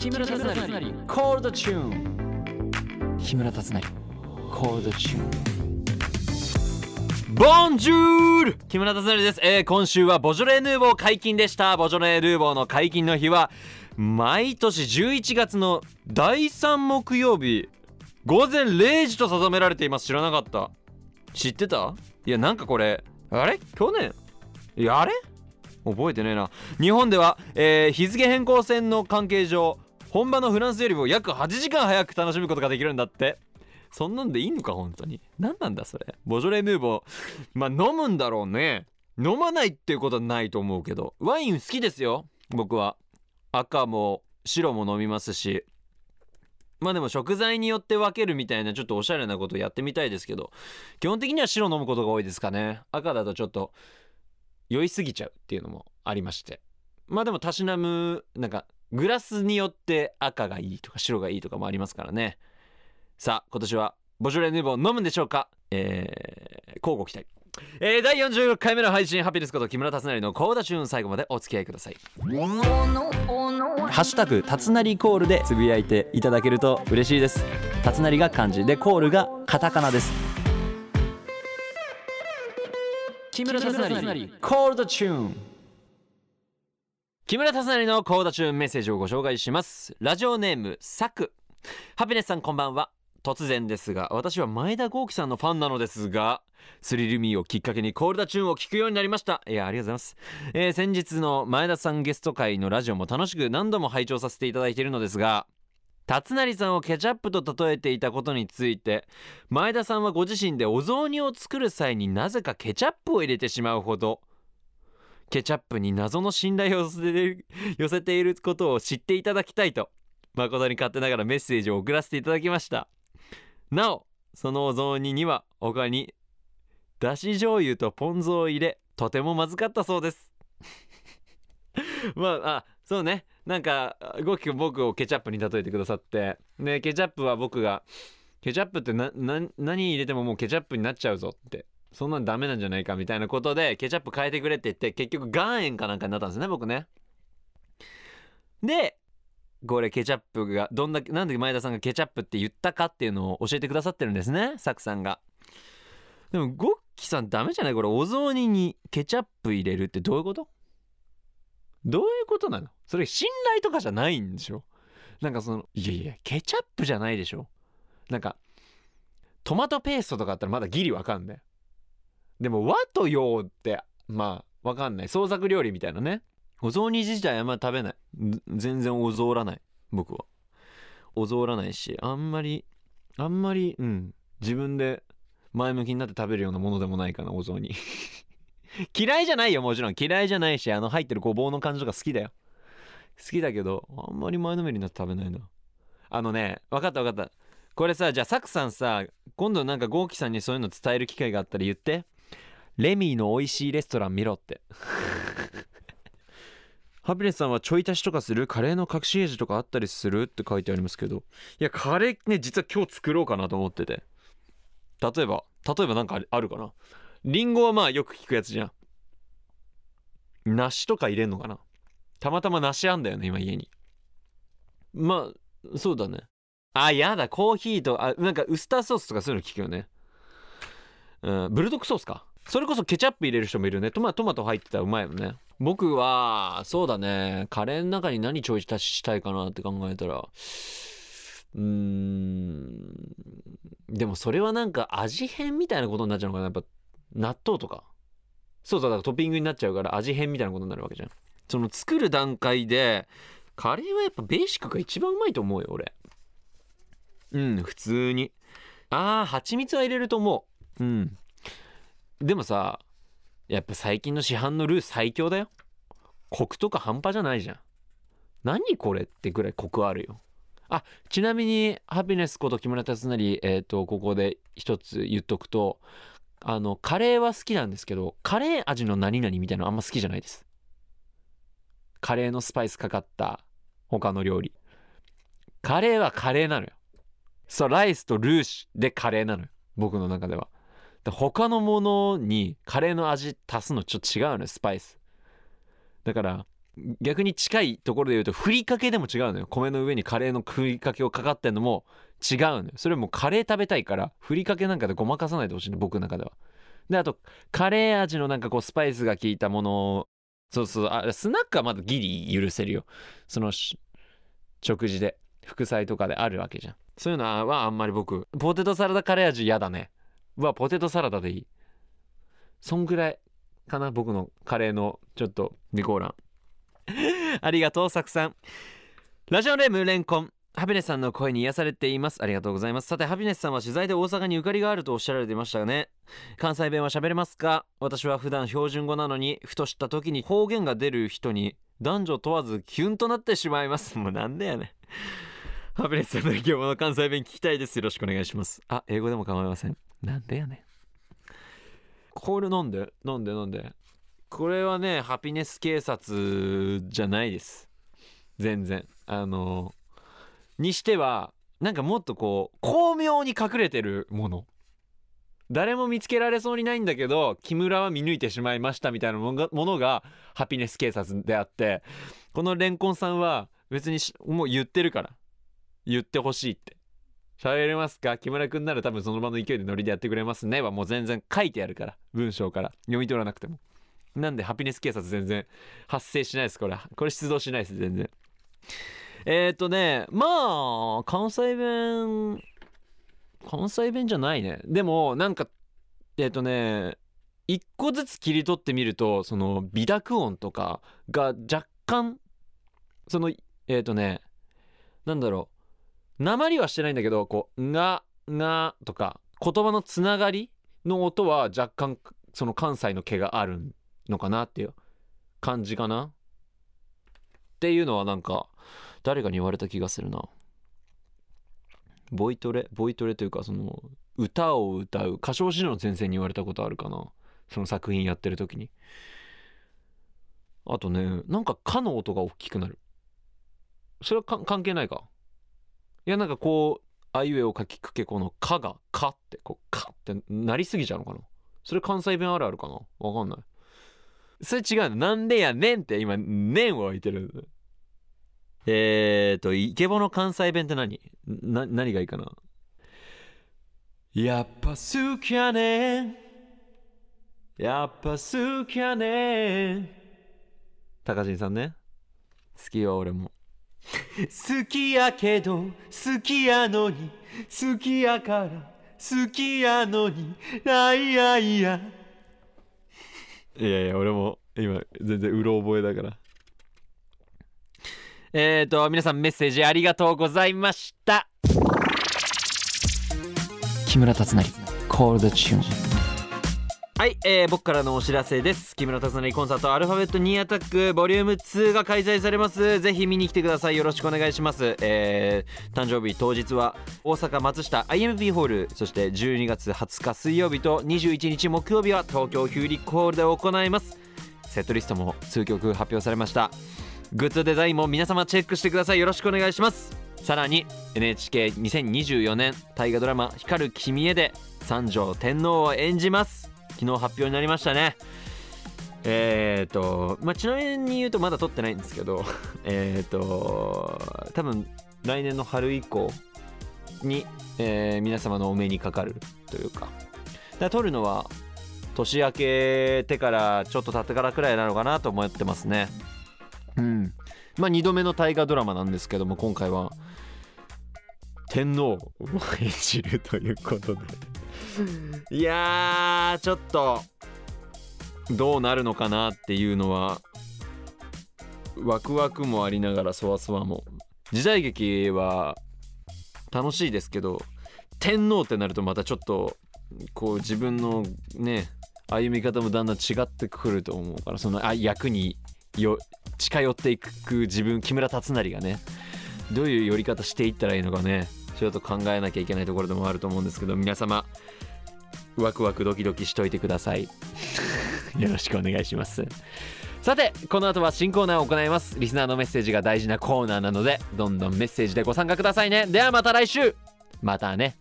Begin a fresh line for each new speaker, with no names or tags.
木村達成。コールドチューン木村達成。コールドチューンボンジュール木村達成です、えー、今週はボジョレ・ヌーボー解禁でした。ボジョレ・ヌーボーの解禁の日は毎年11月の第3木曜日午前0時と定められています。知らなかった。知ってた？いやなんかこれあれ？去年？いやあれ？覚えてねえな。日本では、えー、日付変更線の関係上本場のフランスよりも約8時間早く楽しむことができるんだって。そんなんでいいのか本当に。何なんだそれ。ボジョレ・ヌーボー。まあ飲むんだろうね。飲まないっていうことはないと思うけど。ワイン好きですよ僕は。赤も白も飲みますし。まあでも食材によって分けるみたいなちょっとおしゃれなことやってみたいですけど。基本的には白飲むことが多いですかね。赤だとちょっと酔いすぎちゃうっていうのもありまして。まあでもたしなむなんかグラスによって赤がいいとか白がいいとかもありますからね。さあ今年はボジョレ・ヌーボー飲むんでしょうか？えー、交互期待。えー、第46回目の配信ハピネスこと木村達成のコーダチューン最後までお付き合いください。ハッシュタグ達成コールでつぶやいていただけると嬉しいです。達成が漢字でコールがカタカナです。木村達成コールドチューン木村達成のコーダチューンメッセージをご紹介します。ラジオネームサク。ハピネスさんこんばんは。突然ですが私は前田豪輝さんのファンなのですがスリルミーをきっかけにコールダチューンを聞くようになりました。いやありがとうございます、えー、先日の前田さんゲスト会のラジオも楽しく何度も拝聴させていただいているのですが辰成さんをケチャップと例えていたことについて前田さんはご自身でお雑煮を作る際になぜかケチャップを入れてしまうほどケチャップに謎の信頼を寄せていることを知っていただきたいと誠に勝手ながらメッセージを送らせていただきました。なおそのお雑煮には他にだし醤油とポン酢を入れとてもまずかったそうです。まああそうね。なんかゴキ君僕をケチャップに例えてくださって。でケチャップは僕がケチャップって何入れてももうケチャップになっちゃうぞって。そんなんダメなんじゃないかみたいなことでケチャップ変えてくれって言って結局岩塩かなんかになったんですね僕ね。でこれケチャップがどんだけなんで前田さんがケチャップって言ったかっていうのを教えてくださってるんですねサクさんが。でもゴッキさんダメじゃない？これお雑煮にケチャップ入れるってどういうこと？どういうことなの？それ信頼とかじゃないんでしょ？なんかそのいやいやケチャップじゃないでしょ？なんかトマトペーストとかあったらまだギリわかんないでも和と洋ってまあわかんない。創作料理みたいなね。お雑煮自体あんま食べない。全然お雑らない。僕は。お雑らないしあんまりあんまりうん。自分で前向きになって食べるようなものでもないかなお雑煮。嫌いじゃないよもちろん。嫌いじゃないしあの入ってるごぼうの感じとか好きだよ。好きだけどあんまり前のめりになって食べないな。あのね分かった分かった。これさじゃあサクさんさ今度なんか豪輝さんにそういうの伝える機会があったら言って。レミーの美味しいレストラン見ろって。ハピネスさんはちょい足しとかするカレーの隠し味とかあったりするって書いてありますけど。いやカレーね実は今日作ろうかなと思ってて。例えば例えば何かあるかな？リンゴはまあよく聞くやつじゃん。梨とか入れんのかな？たまたま梨あんだよね今家に。まあそうだね。あやだコーヒーとあなんかウスターソースとかそういうの聞くよね。うんブルドックソースか。それこそケチャップ入れる人もいるね。トマトマト入ってたらうまいよね。僕はそうだね。カレーの中に何ちょい足ししたいかなって考えたら。うーん。でもそれはなんか味変みたいなことになっちゃうのかな。やっぱ納豆とか。そうそうだからトッピングになっちゃうから味変みたいなことになるわけじゃん。その作る段階でカレーはやっぱベーシックが一番うまいと思うよ俺。うん普通に。あー蜂蜜は入れると思う。うんでもさやっぱ最近の市販のルー最強だよ。コクとか半端じゃないじゃん。何これってぐらいコクあるよ。あちなみにハピネスこと木村達成えっ、ー、とここで一つ言っとくとあのカレーは好きなんですけどカレー味の何々みたいなのあんま好きじゃないです。カレーのスパイスかかった他の料理。カレーはカレーなのよ。そうライスとルーシュでカレーなのよ。僕の中では。他のものにカレーの味足すのちょっと違うのよスパイス。だから逆に近いところで言うとふりかけでも違うのよ。米の上にカレーのふりかけをかかってんのも違うのよ。それもカレー食べたいからふりかけなんかでごまかさないでほしいの僕の中では。であとカレー味のなんかこうスパイスが効いたものそうそうあスナックはまだギリ許せるよ。その食事で副菜とかであるわけじゃん。そういうのはあんまり僕ポテトサラダカレー味嫌だね。うわポテトサラダでいい。そんぐらいかな僕のカレーのちょっと備考欄ありがとうサクさん。ラジオネームレンコン。ハピネスさんの声に癒されています。ありがとうございます。さてハピネスさんは取材で大阪にゆかりがあるとおっしゃられていましたよね。関西弁は喋れますか？私は普段標準語なのにふとした時に方言が出る人に男女問わずキュンとなってしまいます。もうなんでやねハピネスさんの今日の関西弁聞きたいです。よろしくお願いします。あ英語でも構いません。なんでやねこれなんでなんでなんで。これはねハピネス警察じゃないです。全然。あのにしてはなんかもっとこう巧妙に隠れてるもの。誰も見つけられそうにないんだけど木村は見抜いてしまいましたみたいなものがハピネス警察であってこのレンコンさんは別にもう言ってるから。言ってほしいって。喋れますか？木村くんなら多分その場の勢いでノリでやってくれますね。はもう全然書いてあるから。文章から。読み取らなくても。なんでハピネス警察全然発生しないですこれこれ出動しないです全然。えっ、ー、とねまあ関西弁関西弁じゃないね。でもなんかえっ、ー、とね一個ずつ切り取ってみるとその微濁音とかが若干そのえっ、ー、とねなんだろう。鉛はしてないんだけどこう「が」「が」とか言葉のつながりの音は若干その関西の毛があるのかなっていう感じかな。っていうのはなんか誰かに言われた気がするな。ボイトレボイトレというかその歌を歌う歌唱指導の先生に言われたことあるかな。その作品やってる時に。あとねなんか「か」の音が大きくなる。それは関係ないか。いやなんかこうあいうえを書きくけこの「か」が「か」ってこう「か」ってなりすぎちゃうのかなそれ関西弁あるあるかなわかんない。それ違うなんでやねんって今「ねん」を置いてる。えーとイケボの関西弁って何？な？何がいいかな？やっぱ好きやねん。やっぱ好きやねん。高人さんね。好きよ俺も。好きやけど好きやのに好きやから好きやのにあいやいや。いやいや俺も今全然うろ覚えだから。えっ、ー、と皆さんメッセージありがとうございました。木村達成コールドチューンはい、えー、僕からのお知らせです。木村達成コンサートアルファベット2アタックボリューム2が開催されます。ぜひ見に来てください。よろしくお願いします。えー、誕生日当日は大阪松下 IMP ホールそして12月20日水曜日と21日木曜日は東京ヒューリックホールで行います。セットリストも数曲発表されました。グッズデザインも皆様チェックしてください。よろしくお願いします。さらに NHK2024 年大河ドラマ「光る君へ」で三条天皇を演じます。昨日発表になりましたね。え、ー、とまあちなみに言うとまだ撮ってないんですけど えっと多分来年の春以降に、えー、皆様のお目にかかるというかだ撮るのは年明けてからちょっと経ってからくらいなのかなと思ってますね。うん。まあ2度目の大河ドラマなんですけども今回は天皇を演じるということで。いやちょっとどうなるのかなっていうのはワクワクもありながらそわそわも。時代劇は楽しいですけど天皇ってなるとまたちょっとこう自分のね歩み方もだんだん違ってくると思うからそのあ役によ近寄っていく自分木村達成がねどういう寄り方していったらいいのかねちょっと考えなきゃいけないところでもあると思うんですけど皆様ワクワクドキドキしといてください。よろしくお願いします。さてこの後は新コーナーを行います。リスナーのメッセージが大事なコーナーなのでどんどんメッセージでご参加くださいね。ではまた来週。またね